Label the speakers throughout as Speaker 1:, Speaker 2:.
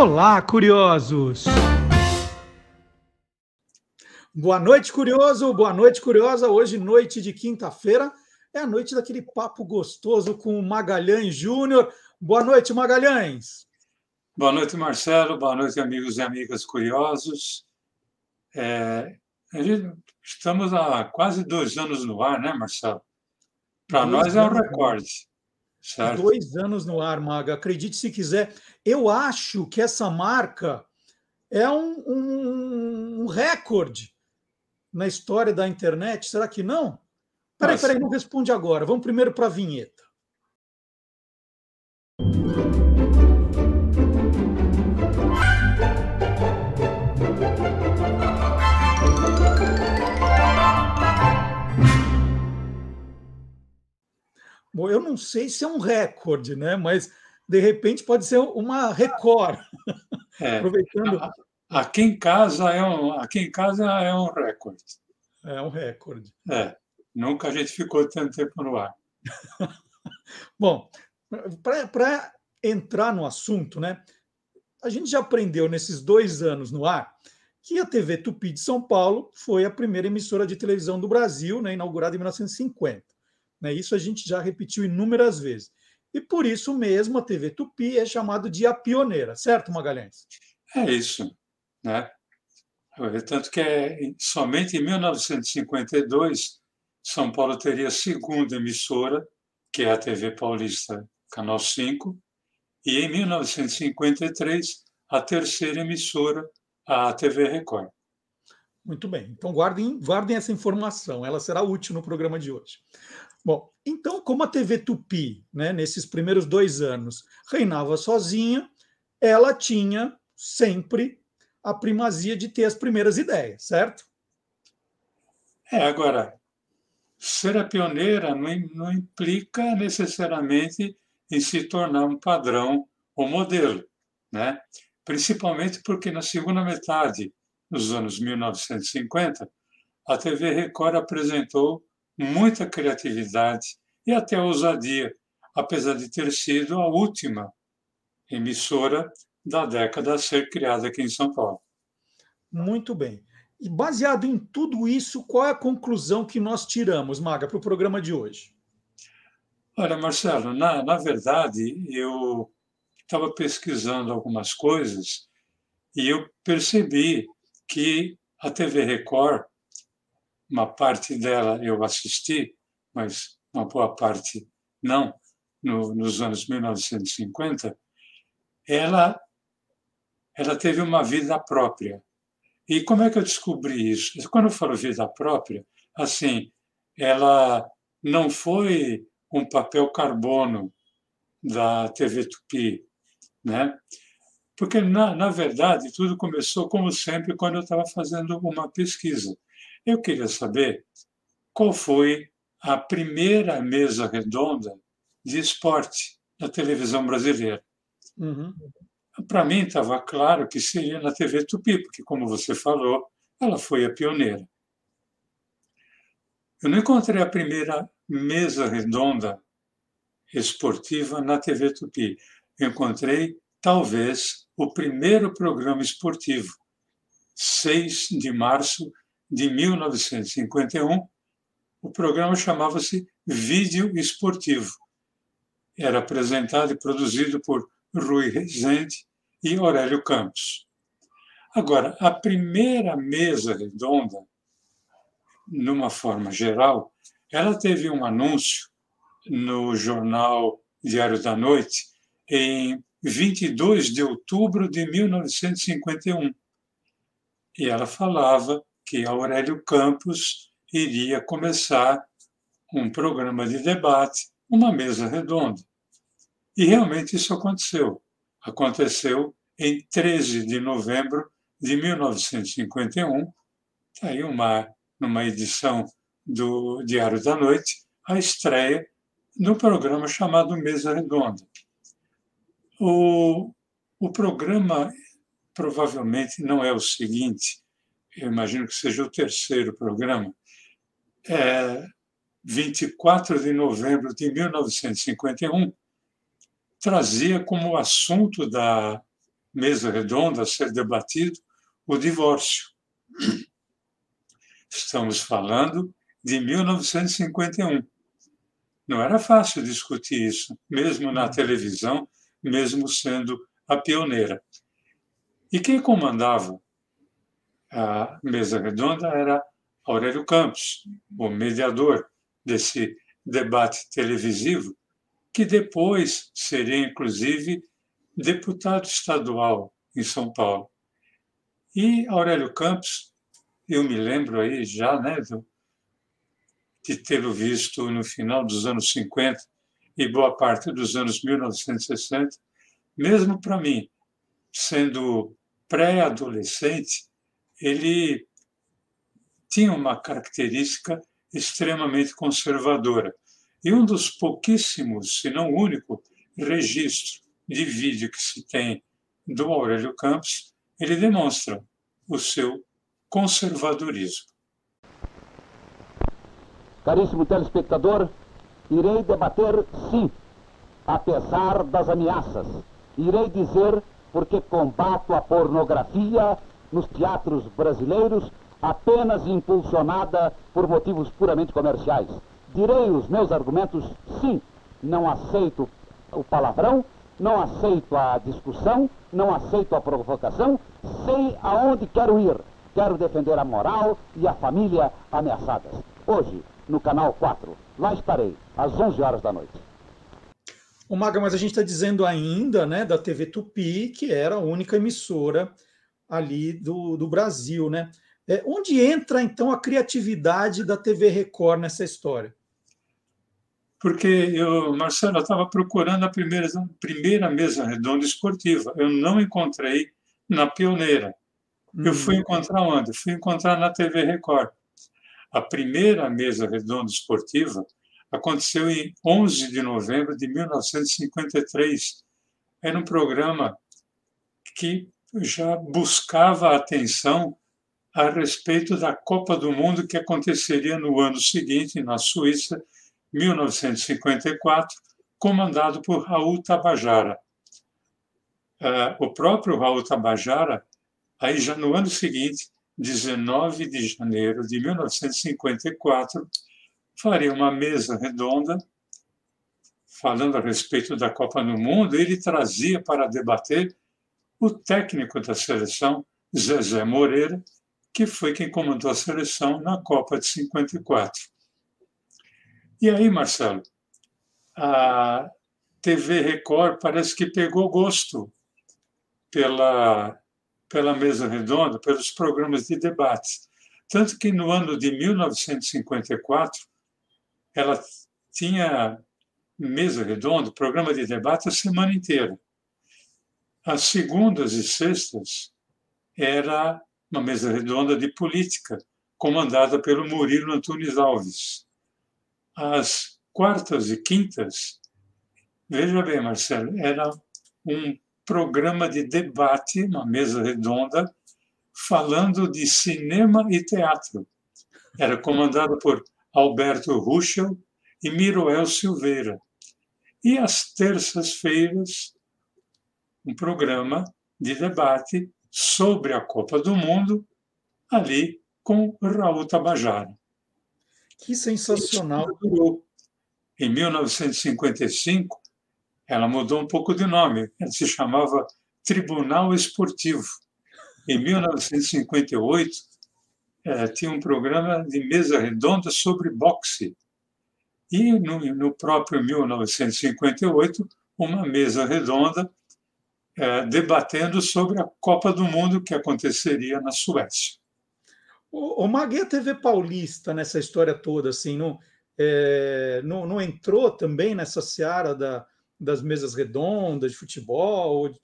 Speaker 1: Olá, curiosos! Boa noite, curioso! Boa noite, curiosa! Hoje, noite de quinta-feira, é a noite daquele papo gostoso com o Magalhães Júnior. Boa noite, Magalhães!
Speaker 2: Boa noite, Marcelo. Boa noite, amigos e amigas curiosos. É, gente, estamos há quase dois anos no ar, né, Marcelo? Para nós é um recorde.
Speaker 1: Certo. Dois anos no ar, Maga. Acredite se quiser. Eu acho que essa marca é um, um, um recorde na história da internet. Será que não? Peraí, peraí, não responde agora. Vamos primeiro para a vinheta. Bom, eu não sei se é um recorde, né? Mas de repente pode ser uma Record.
Speaker 2: É, Aproveitando. Aqui em casa é um, aqui em casa é um recorde.
Speaker 1: É um recorde.
Speaker 2: É. Nunca a gente ficou tanto tempo no ar.
Speaker 1: Bom, para entrar no assunto, né? A gente já aprendeu nesses dois anos no ar que a TV Tupi de São Paulo foi a primeira emissora de televisão do Brasil, né, inaugurada em 1950. Né? Isso a gente já repetiu inúmeras vezes. E por isso mesmo a TV Tupi é chamada de a pioneira, certo, Magalhães?
Speaker 2: É isso. Né? Tanto que é, somente em 1952 São Paulo teria a segunda emissora, que é a TV Paulista Canal 5, e em 1953 a terceira emissora, a TV Record.
Speaker 1: Muito bem, então guardem, guardem essa informação, ela será útil no programa de hoje. Bom, então, como a TV Tupi, né, nesses primeiros dois anos, reinava sozinha, ela tinha sempre a primazia de ter as primeiras ideias, certo?
Speaker 2: É, agora, ser a pioneira não, não implica necessariamente em se tornar um padrão ou modelo, né? principalmente porque na segunda metade dos anos 1950, a TV Record apresentou muita criatividade e até ousadia, apesar de ter sido a última emissora da década a ser criada aqui em São Paulo.
Speaker 1: Muito bem. E baseado em tudo isso, qual é a conclusão que nós tiramos, Maga, para o programa de hoje?
Speaker 2: Olha, Marcelo, na, na verdade, eu estava pesquisando algumas coisas e eu percebi que a TV Record uma parte dela eu assisti, mas uma boa parte não, no, nos anos 1950, ela, ela teve uma vida própria. E como é que eu descobri isso? Quando eu falo vida própria, assim, ela não foi um papel carbono da TV Tupi, né? Porque, na, na verdade, tudo começou, como sempre, quando eu estava fazendo uma pesquisa. Eu queria saber qual foi a primeira mesa redonda de esporte da televisão brasileira. Uhum. Para mim estava claro que seria na TV Tupi, porque, como você falou, ela foi a pioneira. Eu não encontrei a primeira mesa redonda esportiva na TV Tupi. Eu encontrei, talvez, o primeiro programa esportivo, 6 de março de 1951, o programa chamava-se Vídeo Esportivo. Era apresentado e produzido por Rui Rezende e Aurélio Campos. Agora, a primeira mesa redonda, numa forma geral, ela teve um anúncio no jornal Diário da Noite em 22 de outubro de 1951. E ela falava que Aurélio Campos iria começar um programa de debate, uma mesa redonda. E realmente isso aconteceu. Aconteceu em 13 de novembro de 1951, tá aí uma, numa edição do Diário da Noite, a estreia no programa chamado Mesa Redonda. O, o programa provavelmente não é o seguinte, eu imagino que seja o terceiro programa, é 24 de novembro de 1951, trazia como assunto da, mesa redonda a ser debatido o divórcio. Estamos falando de 1951. Não era fácil discutir isso, mesmo na televisão, mesmo sendo a pioneira. E quem comandava a mesa redonda era Aurélio Campos, o mediador desse debate televisivo, que depois seria, inclusive, deputado estadual em São Paulo. E Aurélio Campos, eu me lembro aí já, né, de tê-lo visto no final dos anos 50 e boa parte dos anos 1960, mesmo para mim, sendo pré-adolescente, ele tinha uma característica extremamente conservadora. E um dos pouquíssimos, se não único, registro de vídeo que se tem do Aurélio Campos, ele demonstra o seu conservadorismo.
Speaker 3: Caríssimo telespectador, irei debater sim, apesar das ameaças. Irei dizer porque combato a pornografia nos teatros brasileiros apenas impulsionada por motivos puramente comerciais. Direi os meus argumentos sim. Não aceito o palavrão, não aceito a discussão, não aceito a provocação, sei aonde quero ir. Quero defender a moral e a família ameaçadas. Hoje, no canal 4. Lá estarei, às 11 horas da noite.
Speaker 1: O Maga, mas a gente está dizendo ainda né, da TV Tupi, que era a única emissora ali do, do Brasil, né? É, onde entra, então, a criatividade da TV Record nessa história?
Speaker 2: Porque eu, Marcelo, estava procurando a primeira, primeira mesa redonda esportiva. Eu não encontrei na Pioneira. Eu fui uhum. encontrar onde? Fui encontrar na TV Record. A primeira mesa redonda esportiva aconteceu em 11 de novembro de 1953. Era um programa que já buscava a atenção a respeito da Copa do Mundo que aconteceria no ano seguinte, na Suíça, 1954, comandado por Raul Tabajara. Uh, o próprio Raul Tabajara, aí já no ano seguinte, 19 de janeiro de 1954, faria uma mesa redonda falando a respeito da Copa do Mundo. Ele trazia para debater o técnico da seleção, Zezé Moreira, que foi quem comandou a seleção na Copa de 54. E aí, Marcelo, a TV Record parece que pegou gosto pela pela mesa redonda, pelos programas de debate. Tanto que no ano de 1954, ela tinha mesa redonda, programa de debate a semana inteira. As segundas e sextas era uma mesa redonda de política, comandada pelo Murilo Antunes Alves. As quartas e quintas, veja bem, Marcelo, era um programa de debate, uma mesa redonda, falando de cinema e teatro. Era comandado por Alberto Ruschel e Miroel Silveira. E às terças-feiras, um programa de debate sobre a Copa do Mundo, ali com Raul Tabajara.
Speaker 1: Que sensacional!
Speaker 2: Em 1955, ela mudou um pouco de nome, ela se chamava Tribunal Esportivo. Em 1958, eh, tinha um programa de mesa redonda sobre boxe. E no, no próprio 1958, uma mesa redonda eh, debatendo sobre a Copa do Mundo que aconteceria na Suécia.
Speaker 1: O, o Maguia TV Paulista nessa história toda, assim, não, é, não, não entrou também nessa seara da, das mesas redondas de futebol ou de,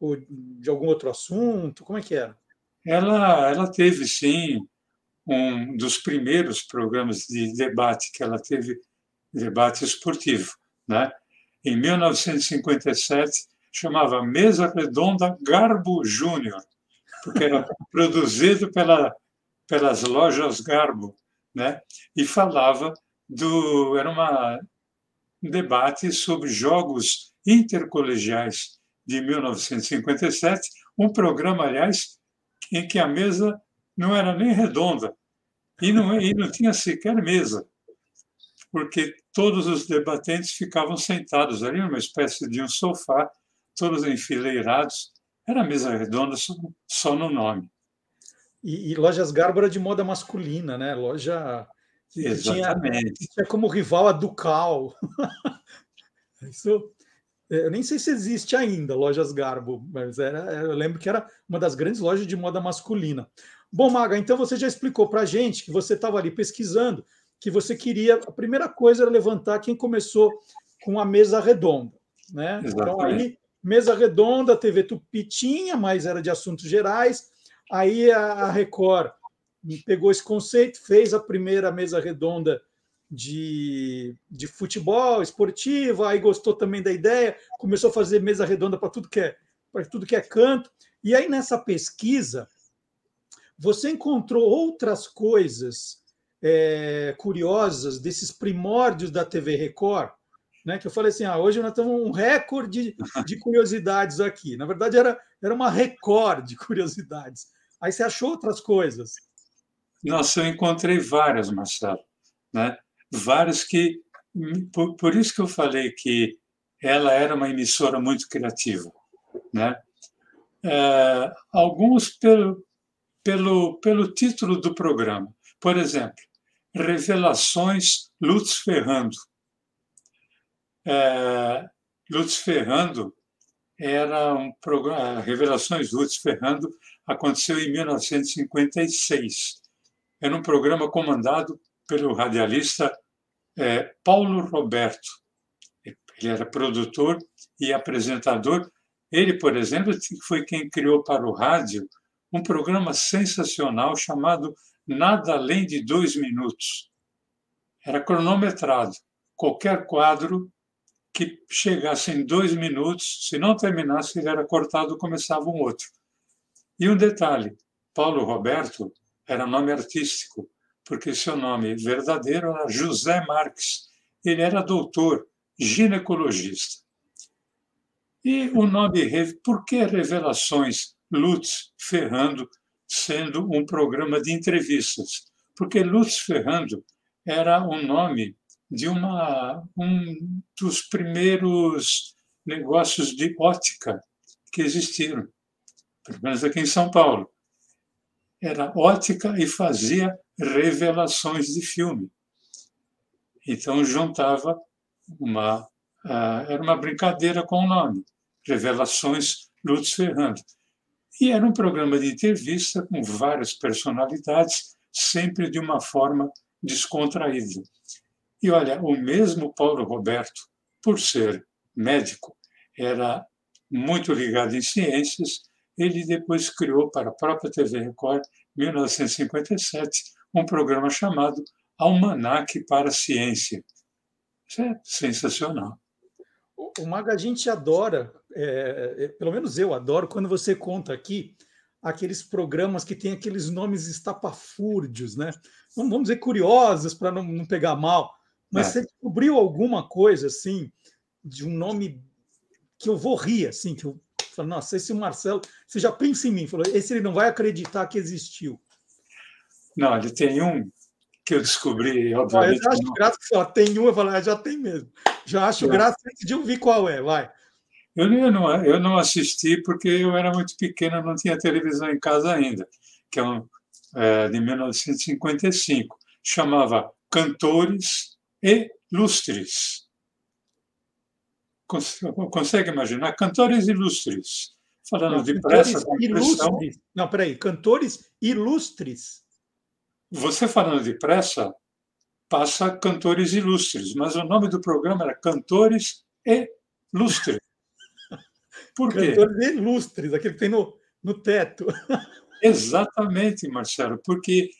Speaker 1: ou de algum outro assunto? Como é que era?
Speaker 2: Ela, ela teve, sim, um dos primeiros programas de debate que ela teve, debate esportivo. Né? Em 1957, chamava Mesa Redonda Garbo Júnior, porque era produzido pela, pelas lojas Garbo, né? e falava do. Era uma debate sobre jogos intercolegiais de 1957, um programa, aliás, em que a mesa não era nem redonda e não, e não tinha sequer mesa, porque todos os debatentes ficavam sentados ali numa espécie de um sofá, todos enfileirados. Era mesa redonda só, só no nome.
Speaker 1: E, e lojas Garbara de moda masculina, né? Loja
Speaker 2: Exatamente.
Speaker 1: Tinha, tinha como rival a Ducal. Isso, eu nem sei se existe ainda lojas Garbo, mas era, eu lembro que era uma das grandes lojas de moda masculina. Bom, Maga, então você já explicou para a gente que você estava ali pesquisando, que você queria. A primeira coisa era levantar quem começou com a mesa redonda. Né? Então, aí, mesa redonda, TV Tupi tinha, mas era de assuntos gerais. Aí a Record pegou esse conceito, fez a primeira mesa redonda de, de futebol esportivo, aí gostou também da ideia, começou a fazer mesa redonda para tudo que é para tudo que é canto. E aí nessa pesquisa você encontrou outras coisas é, curiosas desses primórdios da TV Record, né? Que eu falei assim, ah, hoje nós temos um recorde de, de curiosidades aqui. Na verdade era era uma record de curiosidades. Aí você achou outras coisas?
Speaker 2: Nossa, eu encontrei várias, Marcelo, né? Várias que por, por isso que eu falei que ela era uma emissora muito criativa, né? É, alguns pelo, pelo, pelo título do programa. Por exemplo, Revelações Lutz Ferrando. É, Lutz Ferrando era um programa. Revelações Lutz Ferrando aconteceu em 1956. Era um programa comandado pelo radialista é, Paulo Roberto. Ele era produtor e apresentador. Ele, por exemplo, foi quem criou para o rádio um programa sensacional chamado Nada Além de Dois Minutos. Era cronometrado. Qualquer quadro que chegasse em dois minutos, se não terminasse, ele era cortado, começava um outro. E um detalhe: Paulo Roberto era nome artístico, porque seu nome verdadeiro era José Marques. Ele era doutor, ginecologista. E o nome, por que Revelações Lutz Ferrando, sendo um programa de entrevistas, porque Lutz Ferrando era um nome de uma, um dos primeiros negócios de ótica que existiram, pelo menos aqui em São Paulo. Era ótica e fazia revelações de filme. Então juntava uma. Era uma brincadeira com o nome, Revelações Lutz Ferrando. E era um programa de entrevista com várias personalidades, sempre de uma forma descontraída. E olha, o mesmo Paulo Roberto, por ser médico, era muito ligado em ciências, ele depois criou para a própria TV Record, em 1957, um programa chamado Almanac para a Ciência. Isso é sensacional.
Speaker 1: O Maga, a gente adora é, é, pelo menos eu adoro quando você conta aqui aqueles programas que têm aqueles nomes estapafúrdios, né? Vamos dizer curiosos para não, não, pegar mal, mas é. você descobriu alguma coisa assim de um nome que eu vou rir, assim, que eu falo, nossa, esse Marcelo, você já pensa em mim, falou, esse ele não vai acreditar que existiu.
Speaker 2: Não, ele tem um que eu descobri, obviamente.
Speaker 1: eu já acho graça que só tem um, eu falo, ah, já tem mesmo. Já acho é. graça de ouvir qual é, vai.
Speaker 2: Eu, eu, não, eu não assisti porque eu era muito pequena, não tinha televisão em casa ainda, que é, um, é de 1955. Chamava Cantores e Lustres. Consegue imaginar? Cantores ilustres. Falando não, depressa, com
Speaker 1: ilustres. Não, peraí. Cantores ilustres.
Speaker 2: Você falando depressa, passa Cantores Ilustres, mas o nome do programa era Cantores e Lustres.
Speaker 1: Por quê? Cantores ilustres, aquele que tem no, no teto.
Speaker 2: Exatamente, Marcelo, porque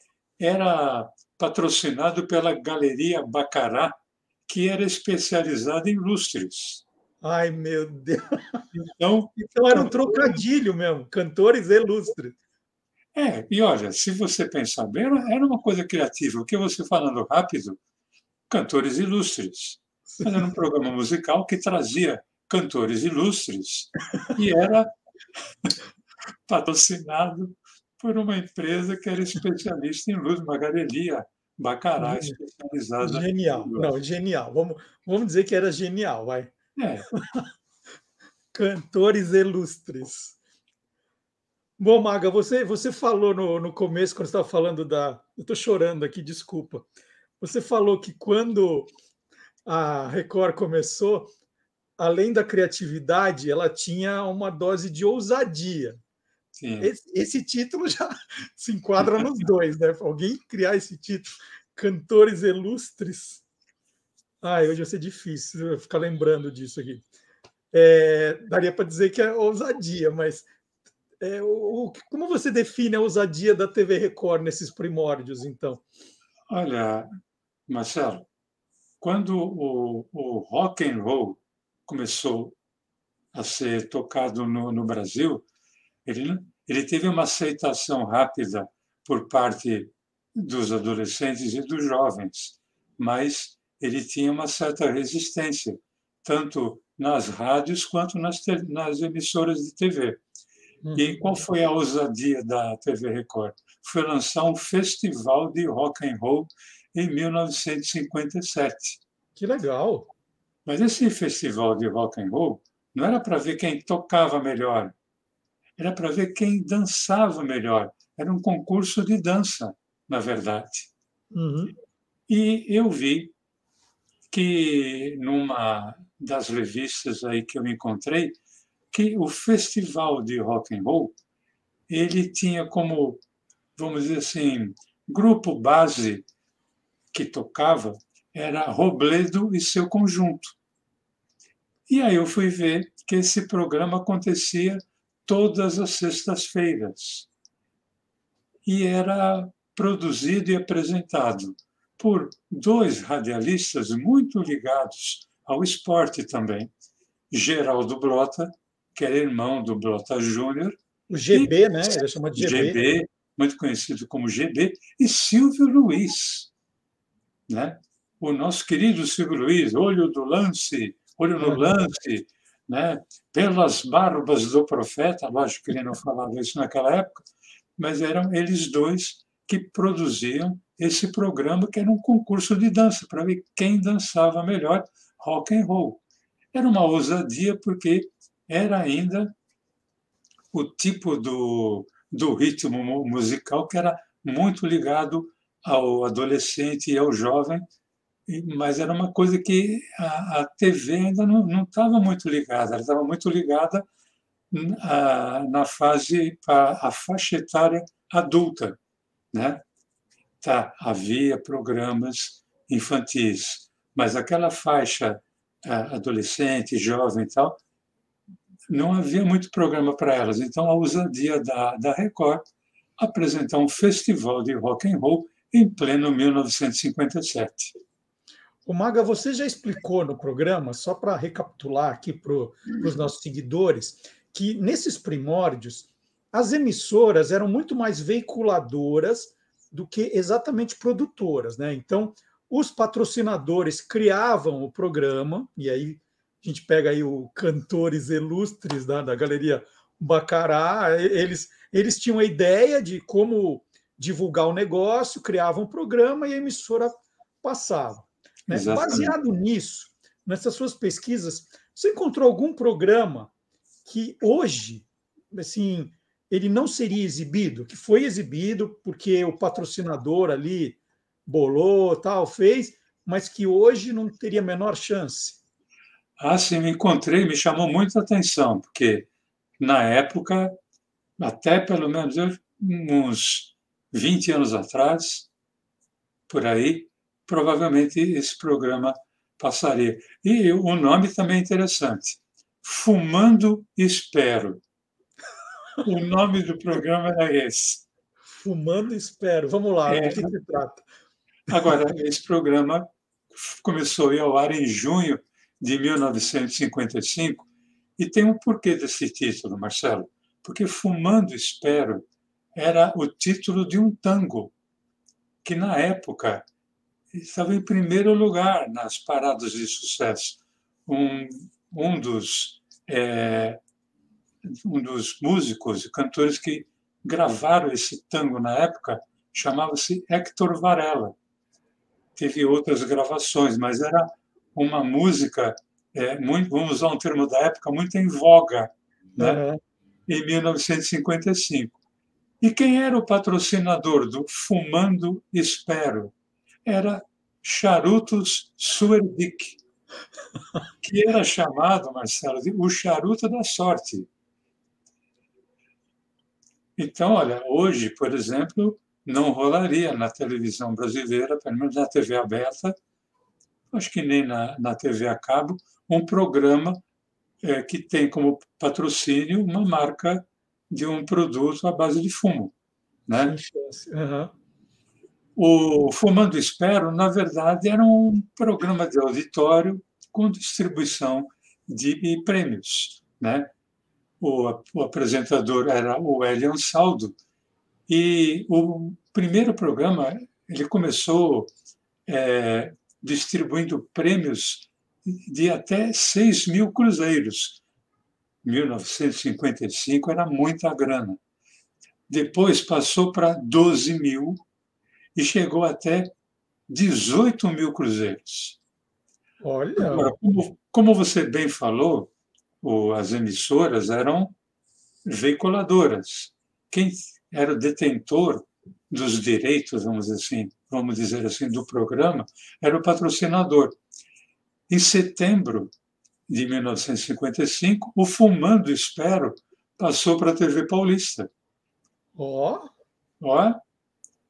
Speaker 2: era patrocinado pela Galeria Bacará, que era especializada em lustres.
Speaker 1: Ai, meu Deus! Então, então era um trocadilho mesmo, cantores ilustres.
Speaker 2: É, e olha, se você pensar bem, era uma coisa criativa. O que você falando rápido, cantores ilustres. Mas era um programa musical que trazia Cantores Ilustres, e era patrocinado por uma empresa que era especialista em luz, uma galeria Bacará especializada.
Speaker 1: Genial, não, genial. Vamos, vamos dizer que era genial, vai.
Speaker 2: É.
Speaker 1: Cantores ilustres. Bom, Maga, você, você falou no, no começo, quando estava falando da. Eu estou chorando aqui, desculpa. Você falou que quando a Record começou, além da criatividade, ela tinha uma dose de ousadia. Esse, esse, título já se enquadra nos dois, né? Alguém criar esse título, Cantores Ilustres. Ai, hoje vai ser difícil ficar lembrando disso aqui. É, daria para dizer que é ousadia, mas é, o, como você define a ousadia da TV Record nesses primórdios, então?
Speaker 2: Olha, Marcelo, quando o, o rock and roll começou a ser tocado no, no Brasil, ele, ele teve uma aceitação rápida por parte dos adolescentes e dos jovens, mas ele tinha uma certa resistência, tanto nas rádios quanto nas, nas emissoras de TV. E uhum. qual foi a ousadia da TV Record? Foi lançar um festival de rock and roll em 1957.
Speaker 1: Que legal!
Speaker 2: Mas esse festival de rock and roll não era para ver quem tocava melhor, era para ver quem dançava melhor. Era um concurso de dança, na verdade.
Speaker 1: Uhum.
Speaker 2: E eu vi que numa das revistas aí que eu encontrei que o festival de rock and roll ele tinha como vamos dizer assim grupo base que tocava era Robledo e seu conjunto e aí eu fui ver que esse programa acontecia todas as sextas-feiras. E era produzido e apresentado por dois radialistas muito ligados ao esporte também. Geraldo Blota, que era irmão do Blota Júnior.
Speaker 1: O GB, e, né? Ele chama de GB. GB,
Speaker 2: muito conhecido como GB, e Silvio Luiz, né? O nosso querido Silvio Luiz, olho do lance, olho no lance, né? pelas barbas do profeta, lógico que ele não falava isso naquela época, mas eram eles dois que produziam esse programa que era um concurso de dança para ver quem dançava melhor rock and roll. Era uma ousadia porque era ainda o tipo do, do ritmo musical que era muito ligado ao adolescente e ao jovem mas era uma coisa que a, a TV ainda não estava muito ligada, ela estava muito ligada a, na fase, a, a faixa etária adulta. Né? Tá, havia programas infantis, mas aquela faixa adolescente, jovem e tal, não havia muito programa para elas. Então, a ousadia da, da Record apresentar um festival de rock and roll em pleno 1957.
Speaker 1: O Maga, você já explicou no programa, só para recapitular aqui para os nossos seguidores, que nesses primórdios as emissoras eram muito mais veiculadoras do que exatamente produtoras, né? Então, os patrocinadores criavam o programa, e aí a gente pega aí o cantores ilustres da, da galeria Bacará, eles, eles tinham a ideia de como divulgar o negócio, criavam um programa e a emissora passava. Né? Baseado nisso, nessas suas pesquisas, você encontrou algum programa que hoje, assim, ele não seria exibido, que foi exibido porque o patrocinador ali bolou, tal, fez, mas que hoje não teria a menor chance?
Speaker 2: Ah, sim, me encontrei, me chamou muita atenção, porque na época, até pelo menos uns 20 anos atrás, por aí, provavelmente esse programa passaria. E o nome também é interessante: Fumando Espero. O nome do programa é esse.
Speaker 1: Fumando Espero. Vamos lá, é, do que se trata?
Speaker 2: Agora, esse programa começou ao ar em junho de 1955 e tem um porquê desse título, Marcelo. Porque Fumando Espero era o título de um tango que, na época, estava em primeiro lugar nas paradas de sucesso. Um, um dos, é, um dos músicos e cantores que gravaram esse tango na época chamava-se Héctor Varela. Teve outras gravações, mas era uma música, é, muito, vamos usar um termo da época, muito em voga, né? Uhum. em 1955. E quem era o patrocinador do Fumando Espero? Era Charutos Suerdick, que era chamado, Marcelo, de o charuto da sorte. Então, olha, hoje, por exemplo, não rolaria na televisão brasileira, pelo menos na TV aberta, acho que nem na, na TV a cabo, um programa é, que tem como patrocínio uma marca de um produto à base de fumo. Né? Uhum. O Fumando Espero, na verdade, era um programa de auditório com distribuição de prêmios. Né? O, o apresentador era o Elian Saldo, e o primeiro programa ele começou é, distribuindo prêmios de até 6 mil cruzeiros. 1955 era muita grana. Depois passou para 12 mil e chegou até 18 mil cruzeiros.
Speaker 1: Olha!
Speaker 2: Agora, como, como você bem falou, as emissoras eram veiculadoras. Quem era o detentor dos direitos, vamos dizer assim, vamos dizer assim, do programa, era o patrocinador. Em setembro de 1955, o Fumando Espero passou para a TV Paulista.
Speaker 1: Ó! Oh.
Speaker 2: Ó,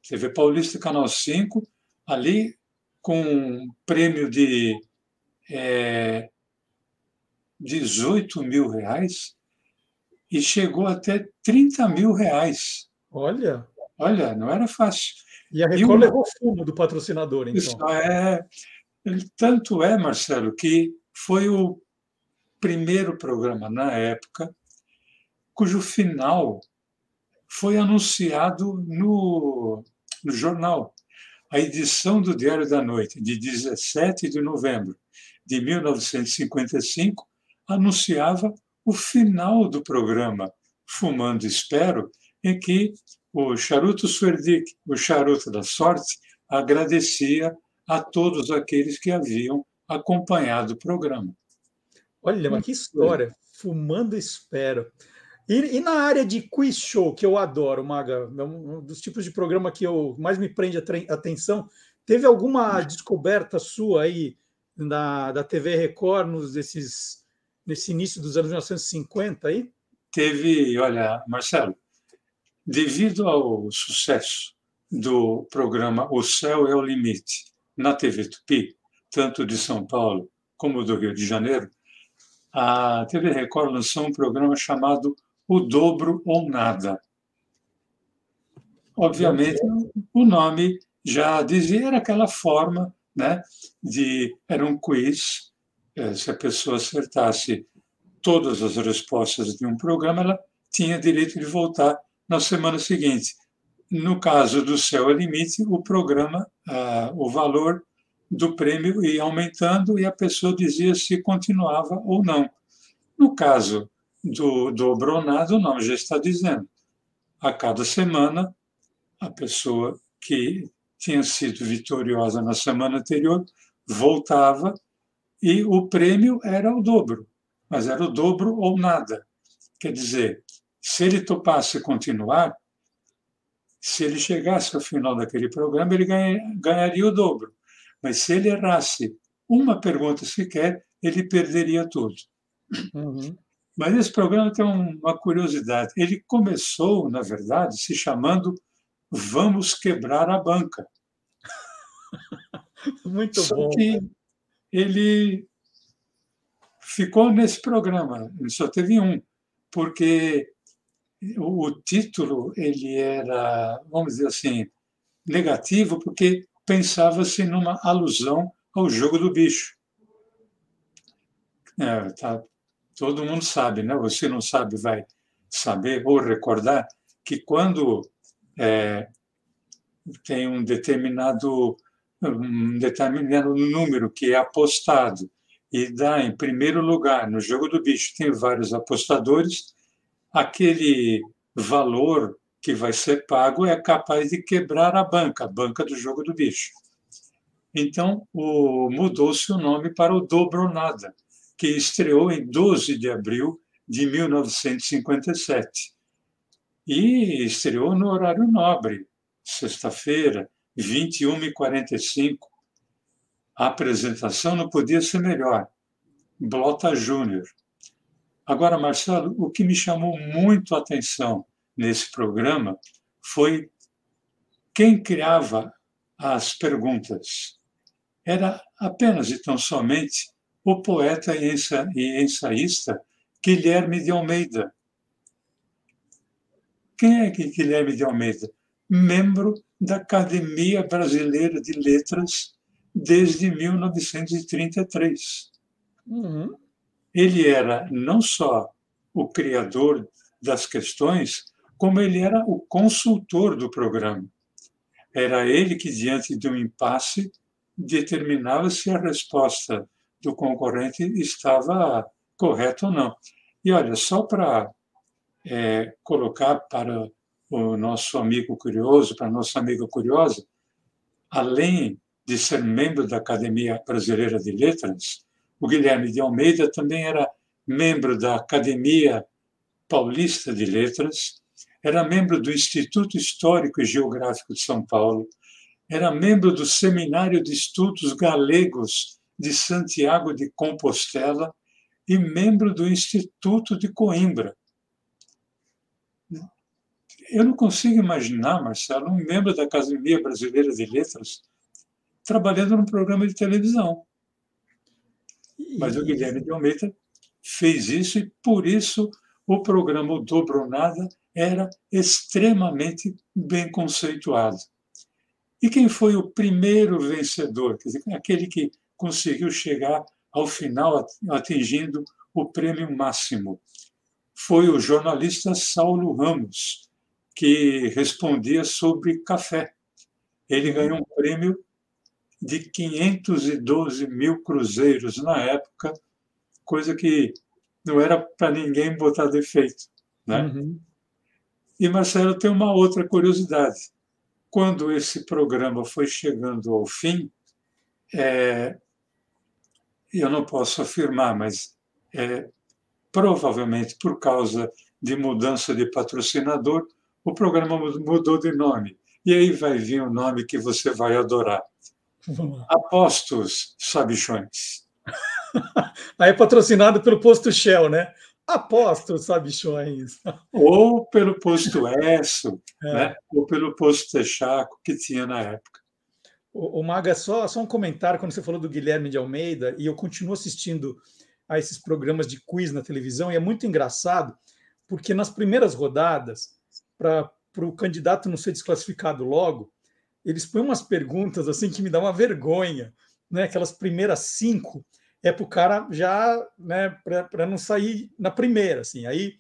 Speaker 2: TV Paulista, Canal 5, ali com um prêmio de é, 18 mil reais e chegou até 30 mil reais.
Speaker 1: Olha!
Speaker 2: Olha, não era fácil.
Speaker 1: E a Record e levou fumo do patrocinador, então. Isso
Speaker 2: é, tanto é, Marcelo, que foi o primeiro programa na época cujo final foi anunciado no, no jornal. A edição do Diário da Noite, de 17 de novembro de 1955, anunciava o final do programa Fumando Espero, em que o Charuto Swerdick, o Charuto da Sorte, agradecia a todos aqueles que haviam acompanhado o programa.
Speaker 1: Olha, mas que história! Fumando Espero. E, e, na área de quiz show, que eu adoro, Maga, é um dos tipos de programa que eu mais me prende a atenção, teve alguma descoberta sua aí na, da TV Record nos, nesse início dos anos 1950 aí?
Speaker 2: Teve, olha, Marcelo, devido ao sucesso do programa O Céu é o Limite na TV Tupi, tanto de São Paulo como do Rio de Janeiro, a TV Record lançou um programa chamado O Dobro ou Nada. Obviamente, o nome já dizia, era aquela forma né, de. Era um quiz, eh, se a pessoa acertasse todas as respostas de um programa, ela tinha direito de voltar na semana seguinte. No caso do Céu é Limite, o programa, ah, o valor do prêmio ia aumentando e a pessoa dizia se continuava ou não. No caso do, do Bronado, o nome já está dizendo. A cada semana, a pessoa que tinha sido vitoriosa na semana anterior voltava e o prêmio era o dobro, mas era o dobro ou nada. Quer dizer, se ele topasse continuar, se ele chegasse ao final daquele programa, ele ganharia o dobro. Mas se ele errasse uma pergunta sequer, ele perderia tudo. Uhum. Mas esse programa tem uma curiosidade. Ele começou, na verdade, se chamando Vamos Quebrar a Banca.
Speaker 1: Muito
Speaker 2: Só
Speaker 1: bom.
Speaker 2: que ele ficou nesse programa, ele só teve um, porque o, título ele era, vamos dizer assim, negativo, porque pensava-se numa alusão ao jogo do bicho. É, tá, todo mundo sabe, né? Você não sabe, vai saber ou recordar que quando é, tem um determinado um determinado número que é apostado e dá em primeiro lugar no jogo do bicho, tem vários apostadores, aquele valor que vai ser pago é capaz de quebrar a banca, a banca do jogo do bicho. Então, mudou-se o nome para o Dobronada, que estreou em 12 de abril de 1957. E estreou no horário nobre, sexta-feira, 21h45. A apresentação não podia ser melhor. Blota Júnior. Agora, Marcelo, o que me chamou muito a atenção nesse programa foi quem criava as perguntas. Era apenas e tão somente o poeta e ensaísta Guilherme de Almeida. Quem é Guilherme de Almeida? Membro da Academia Brasileira de Letras desde 1933. Uhum. Ele era não só o criador das questões, como ele era o consultor do programa. Era ele que, diante de um impasse, determinava se a resposta do concorrente estava correta ou não. E olha, só para é, colocar para o nosso amigo curioso, para a nossa amiga curiosa, além de ser membro da Academia Brasileira de Letras, o Guilherme de Almeida também era membro da Academia Paulista de Letras, era membro do Instituto Histórico e Geográfico de São Paulo, era membro do Seminário de Estudos Galegos de Santiago de Compostela e membro do Instituto de Coimbra. Eu não consigo imaginar, Marcelo, um membro da Academia Brasileira de Letras trabalhando num programa de televisão. Mas o Guilherme de Almeida fez isso e, por isso, o programa o Dobronada era extremamente bem conceituado. E quem foi o primeiro vencedor? Quer dizer, aquele que conseguiu chegar ao final atingindo o prêmio máximo. Foi o jornalista Saulo Ramos, que respondia sobre café. Ele ganhou um prêmio de 512 mil cruzeiros na época, coisa que não era para ninguém botar defeito. Né? Uhum. E Marcelo tem uma outra curiosidade. Quando esse programa foi chegando ao fim, é, eu não posso afirmar, mas é, provavelmente por causa de mudança de patrocinador, o programa mudou de nome. E aí vai vir um nome que você vai adorar. Apostos Sabichões.
Speaker 1: aí é patrocinado pelo Posto Shell, né? Apostos Sabichões.
Speaker 2: Ou pelo Posto Esso, é. né? ou pelo Posto Texaco, que tinha na época.
Speaker 1: O, o Maga, só, só um comentário quando você falou do Guilherme de Almeida, e eu continuo assistindo a esses programas de quiz na televisão, e é muito engraçado, porque nas primeiras rodadas, para o candidato não ser desclassificado logo, eles põem umas perguntas assim que me dá uma vergonha, né? Aquelas primeiras cinco é para o cara já, né, para não sair na primeira, assim. Aí,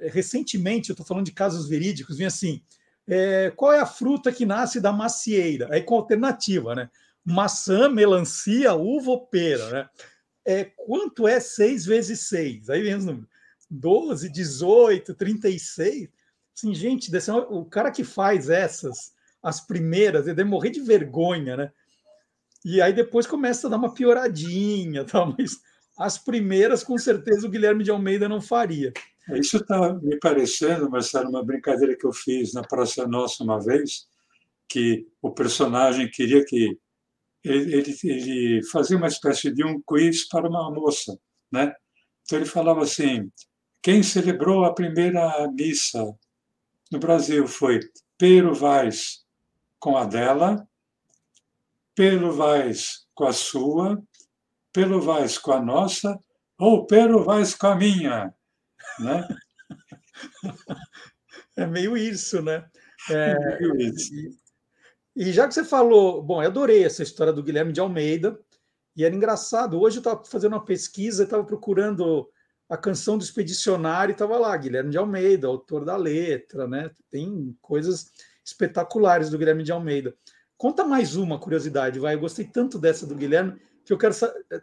Speaker 1: recentemente, eu estou falando de casos verídicos, vem assim, é, qual é a fruta que nasce da macieira? Aí com alternativa, né? Maçã, melancia, uva ou pera, né? É, quanto é 6 vezes 6? Aí vem os números. 12, 18, 36. Assim, gente, desse, o cara que faz essas, as primeiras, ele deve morrer de vergonha, né? E aí depois começa a dar uma pioradinha, tá? mas as primeiras, com certeza, o Guilherme de Almeida não faria.
Speaker 2: Isso está me parecendo, Marcelo, uma brincadeira que eu fiz na Praça Nossa uma vez, que o personagem queria que ele, ele, ele fazia uma espécie de um quiz para uma moça, né? Então ele falava assim: quem celebrou a primeira missa no Brasil foi Pedro Vaz com a dela, Pedro Vaz com a sua, Pedro Vaz com a nossa, ou Pedro Vaz com a minha. Né?
Speaker 1: É meio isso, né? É, é meio isso. E, e, já que você falou, bom, eu adorei essa história do Guilherme de Almeida, e era engraçado. Hoje eu estava fazendo uma pesquisa, estava procurando a canção do Expedicionário, e estava lá, Guilherme de Almeida, autor da letra, né? Tem coisas espetaculares do Guilherme de Almeida. Conta mais uma curiosidade, vai. Eu gostei tanto dessa do Guilherme que eu quero,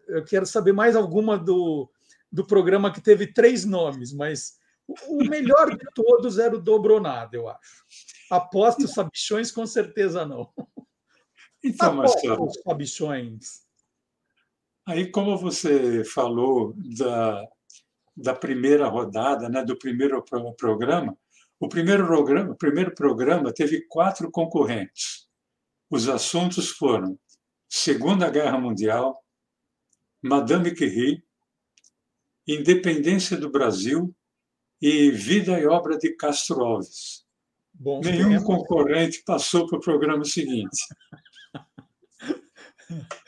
Speaker 1: eu quero saber mais alguma do, do programa que teve três nomes, mas o melhor de todos era o Dobronado, eu acho. Aposto sabichões, com certeza não.
Speaker 2: Então, Marcelo.
Speaker 1: Os sabichões.
Speaker 2: Aí, como você falou da, da primeira rodada, né, do primeiro programa, o primeiro programa, o primeiro programa teve quatro concorrentes. Os assuntos foram Segunda Guerra Mundial, Madame Curie, Independência do Brasil e Vida e Obra de Castro Alves. Bom, Nenhum tempo. concorrente passou para o programa seguinte.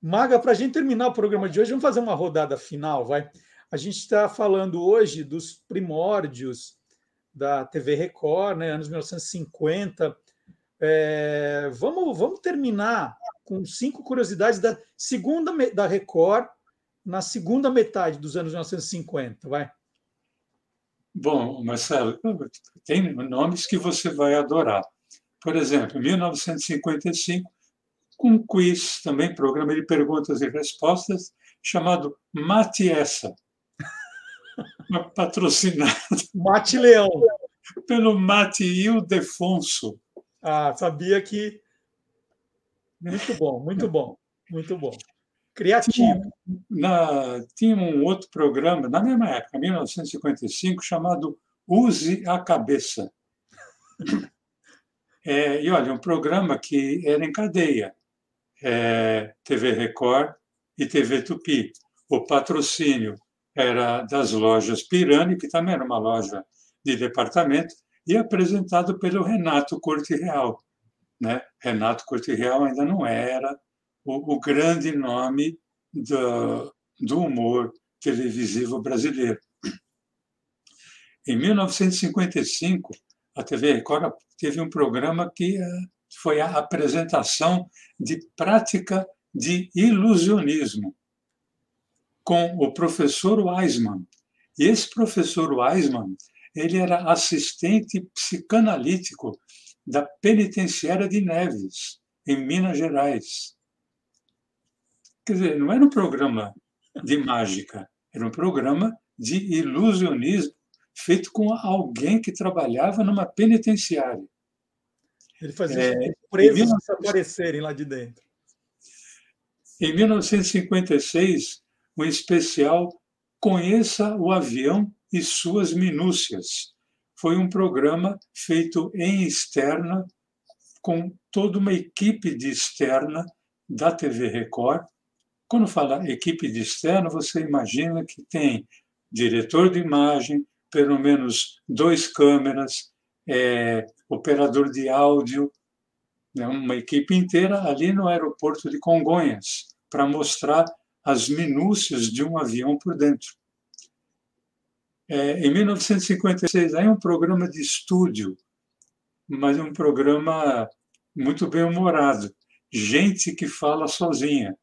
Speaker 1: Maga, para a gente terminar o programa de hoje, vamos fazer uma rodada final, vai? A gente está falando hoje dos primórdios da TV Record, né, anos 1950. É, vamos, vamos terminar com cinco curiosidades da segunda da Record na segunda metade dos anos 1950, vai.
Speaker 2: Bom, Marcelo, tem nomes que você vai adorar. Por exemplo, em 1955, um quiz, também programa de perguntas e respostas, chamado Mate Essa, patrocinado.
Speaker 1: Mate Leão.
Speaker 2: Pelo Mate Ildefonso.
Speaker 1: Ah, sabia que. Muito bom, muito bom, muito bom. Criativo. Tinha,
Speaker 2: na, tinha um outro programa, na mesma época, 1955, chamado Use a Cabeça. É, e olha, um programa que era em cadeia. É, TV Record e TV Tupi. O patrocínio era das lojas Pirani, que também era uma loja de departamento, e apresentado pelo Renato Corte Real. Né? Renato Corte Real ainda não era o, o grande nome do, do humor televisivo brasileiro. Em 1955, a TV Record teve um programa que eh, foi a apresentação de prática de ilusionismo com o professor Weisman. E esse professor Weisman, ele era assistente psicanalítico da penitenciária de Neves, em Minas Gerais. Quer dizer, não era um programa de mágica, era um programa de ilusionismo feito com alguém que trabalhava numa penitenciária.
Speaker 1: Ele fazia é, presos aparecerem lá de dentro.
Speaker 2: Em 1956, o especial Conheça o Avião e Suas Minúcias. Foi um programa feito em externa, com toda uma equipe de externa da TV Record, quando fala equipe de externo, você imagina que tem diretor de imagem, pelo menos dois câmeras, é, operador de áudio, né, uma equipe inteira ali no aeroporto de Congonhas, para mostrar as minúcias de um avião por dentro. É, em 1956, aí um programa de estúdio, mas um programa muito bem humorado, gente que fala sozinha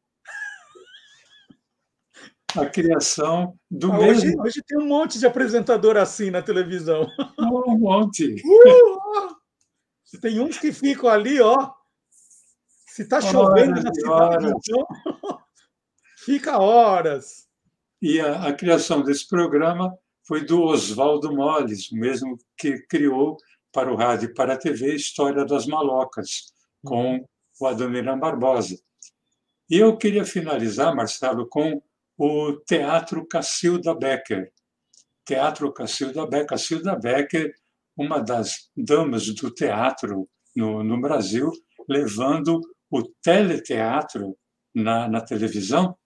Speaker 2: a criação do
Speaker 1: ah,
Speaker 2: mesmo.
Speaker 1: Hoje, hoje, tem um monte de apresentador assim na televisão.
Speaker 2: Um monte.
Speaker 1: Uh, tem uns que ficam ali, ó. Se está chovendo na cidade, então, fica horas.
Speaker 2: E a, a, criação desse programa foi do Oswaldo Molles, o mesmo que criou para o rádio e para a TV História das Malocas, com o Adoniran Barbosa. E eu queria finalizar, Marcelo, com o Teatro Cacilda Becker. Teatro Cacilda Becker. Cacilda Becker, uma das damas do teatro no, no Brasil, levando o teleteatro na, na televisão.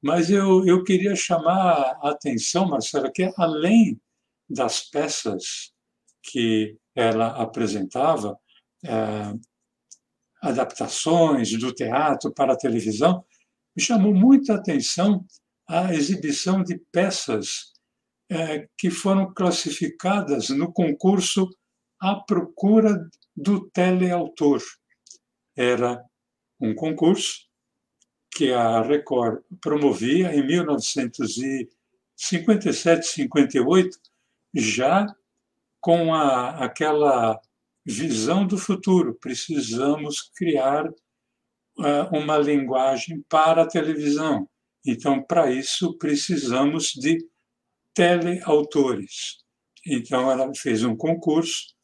Speaker 2: Mas eu, eu queria chamar a atenção, Marcela, que além das peças que ela apresentava, é, adaptações do teatro para a televisão, me chamou muita atenção a exibição de peças é, que foram classificadas no concurso à procura do teleautor. Era um concurso que a Record promovia em 1957, 58, já com a, aquela visão do futuro. Precisamos criar uma linguagem para a televisão. Então, para isso, precisamos de teleautores. Então, ela fez um concurso,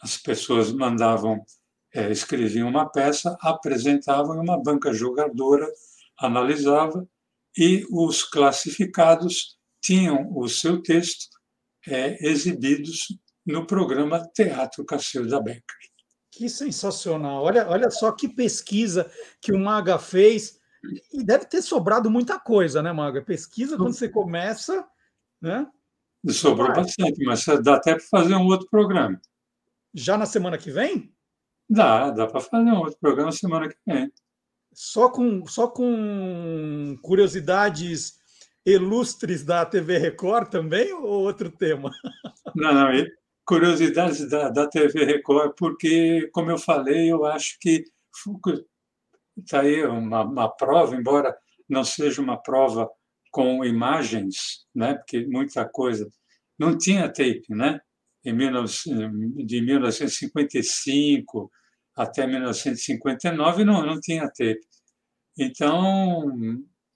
Speaker 2: as pessoas mandavam, é, escreviam uma peça, apresentavam, uma banca jogadora analisava, e os classificados tinham o seu texto é, exibidos no programa Teatro Cacilda Becker.
Speaker 1: Que sensacional! Olha, olha só que pesquisa que o Maga fez. E deve ter sobrado muita coisa, né, Maga? Pesquisa, quando você começa, né?
Speaker 2: Sobrou Vai. bastante, mas dá até para fazer um outro programa.
Speaker 1: Já na semana que vem?
Speaker 2: Dá, dá para fazer um outro programa semana que vem.
Speaker 1: Só com, só com curiosidades ilustres da TV Record também ou outro tema?
Speaker 2: Não, não, curiosidades da, da TV Record, porque, como eu falei, eu acho que está aí uma, uma prova, embora não seja uma prova com imagens, né? porque muita coisa. Não tinha tape, né? Em 19, de 1955 até 1959 não, não tinha tape. Então,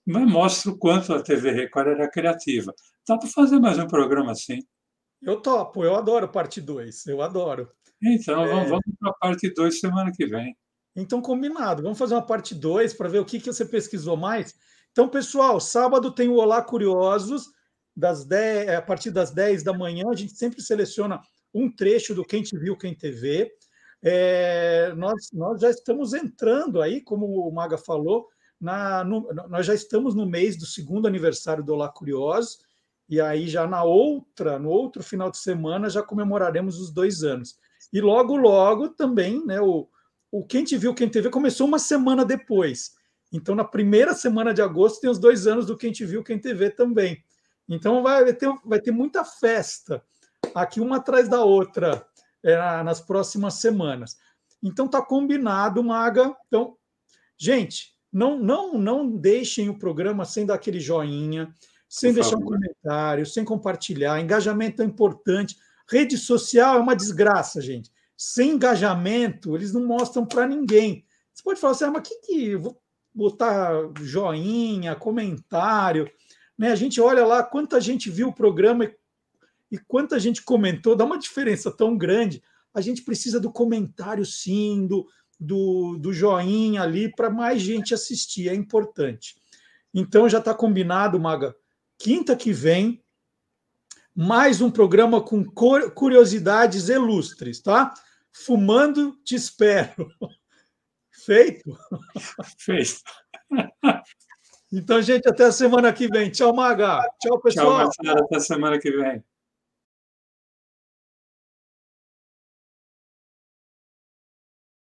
Speaker 2: mostra o quanto a TV Record era criativa. Dá para fazer mais um programa assim.
Speaker 1: Eu topo, eu adoro parte 2, eu adoro.
Speaker 2: Então, é... vamos, para a parte 2 semana que vem.
Speaker 1: Então, combinado. Vamos fazer uma parte 2 para ver o que, que você pesquisou mais. Então, pessoal, sábado tem o Olá Curiosos, das 10, é, a partir das 10 da manhã. A gente sempre seleciona um trecho do Quem Te Viu, Quem TV. É, nós, nós já estamos entrando aí, como o Maga falou, na, no, nós já estamos no mês do segundo aniversário do Olá Curiosos. E aí, já na outra, no outro final de semana, já comemoraremos os dois anos. E logo, logo também, né? O, o Quem Te Viu, Quem TV começou uma semana depois. Então, na primeira semana de agosto, tem os dois anos do Quem Te Viu, Quem TV também. Então, vai ter, vai ter muita festa aqui, uma atrás da outra, é, nas próximas semanas. Então, tá combinado, Maga. Então, gente, não, não, não deixem o programa sem dar aquele joinha sem deixar um comentário, sem compartilhar. Engajamento é importante. Rede social é uma desgraça, gente. Sem engajamento, eles não mostram para ninguém. Você pode falar assim, ah, mas que que vou botar joinha, comentário, né? A gente olha lá quanta gente viu o programa e, e quanta gente comentou, dá uma diferença tão grande. A gente precisa do comentário, sim, do, do, do joinha ali para mais gente assistir, é importante. Então já está combinado, Maga quinta que vem, mais um programa com curiosidades ilustres, tá? Fumando, te espero. Feito?
Speaker 2: Feito.
Speaker 1: Então, gente, até a semana que vem. Tchau, Maga. Tchau, pessoal.
Speaker 2: Tchau, Marcelo. Até a semana que vem.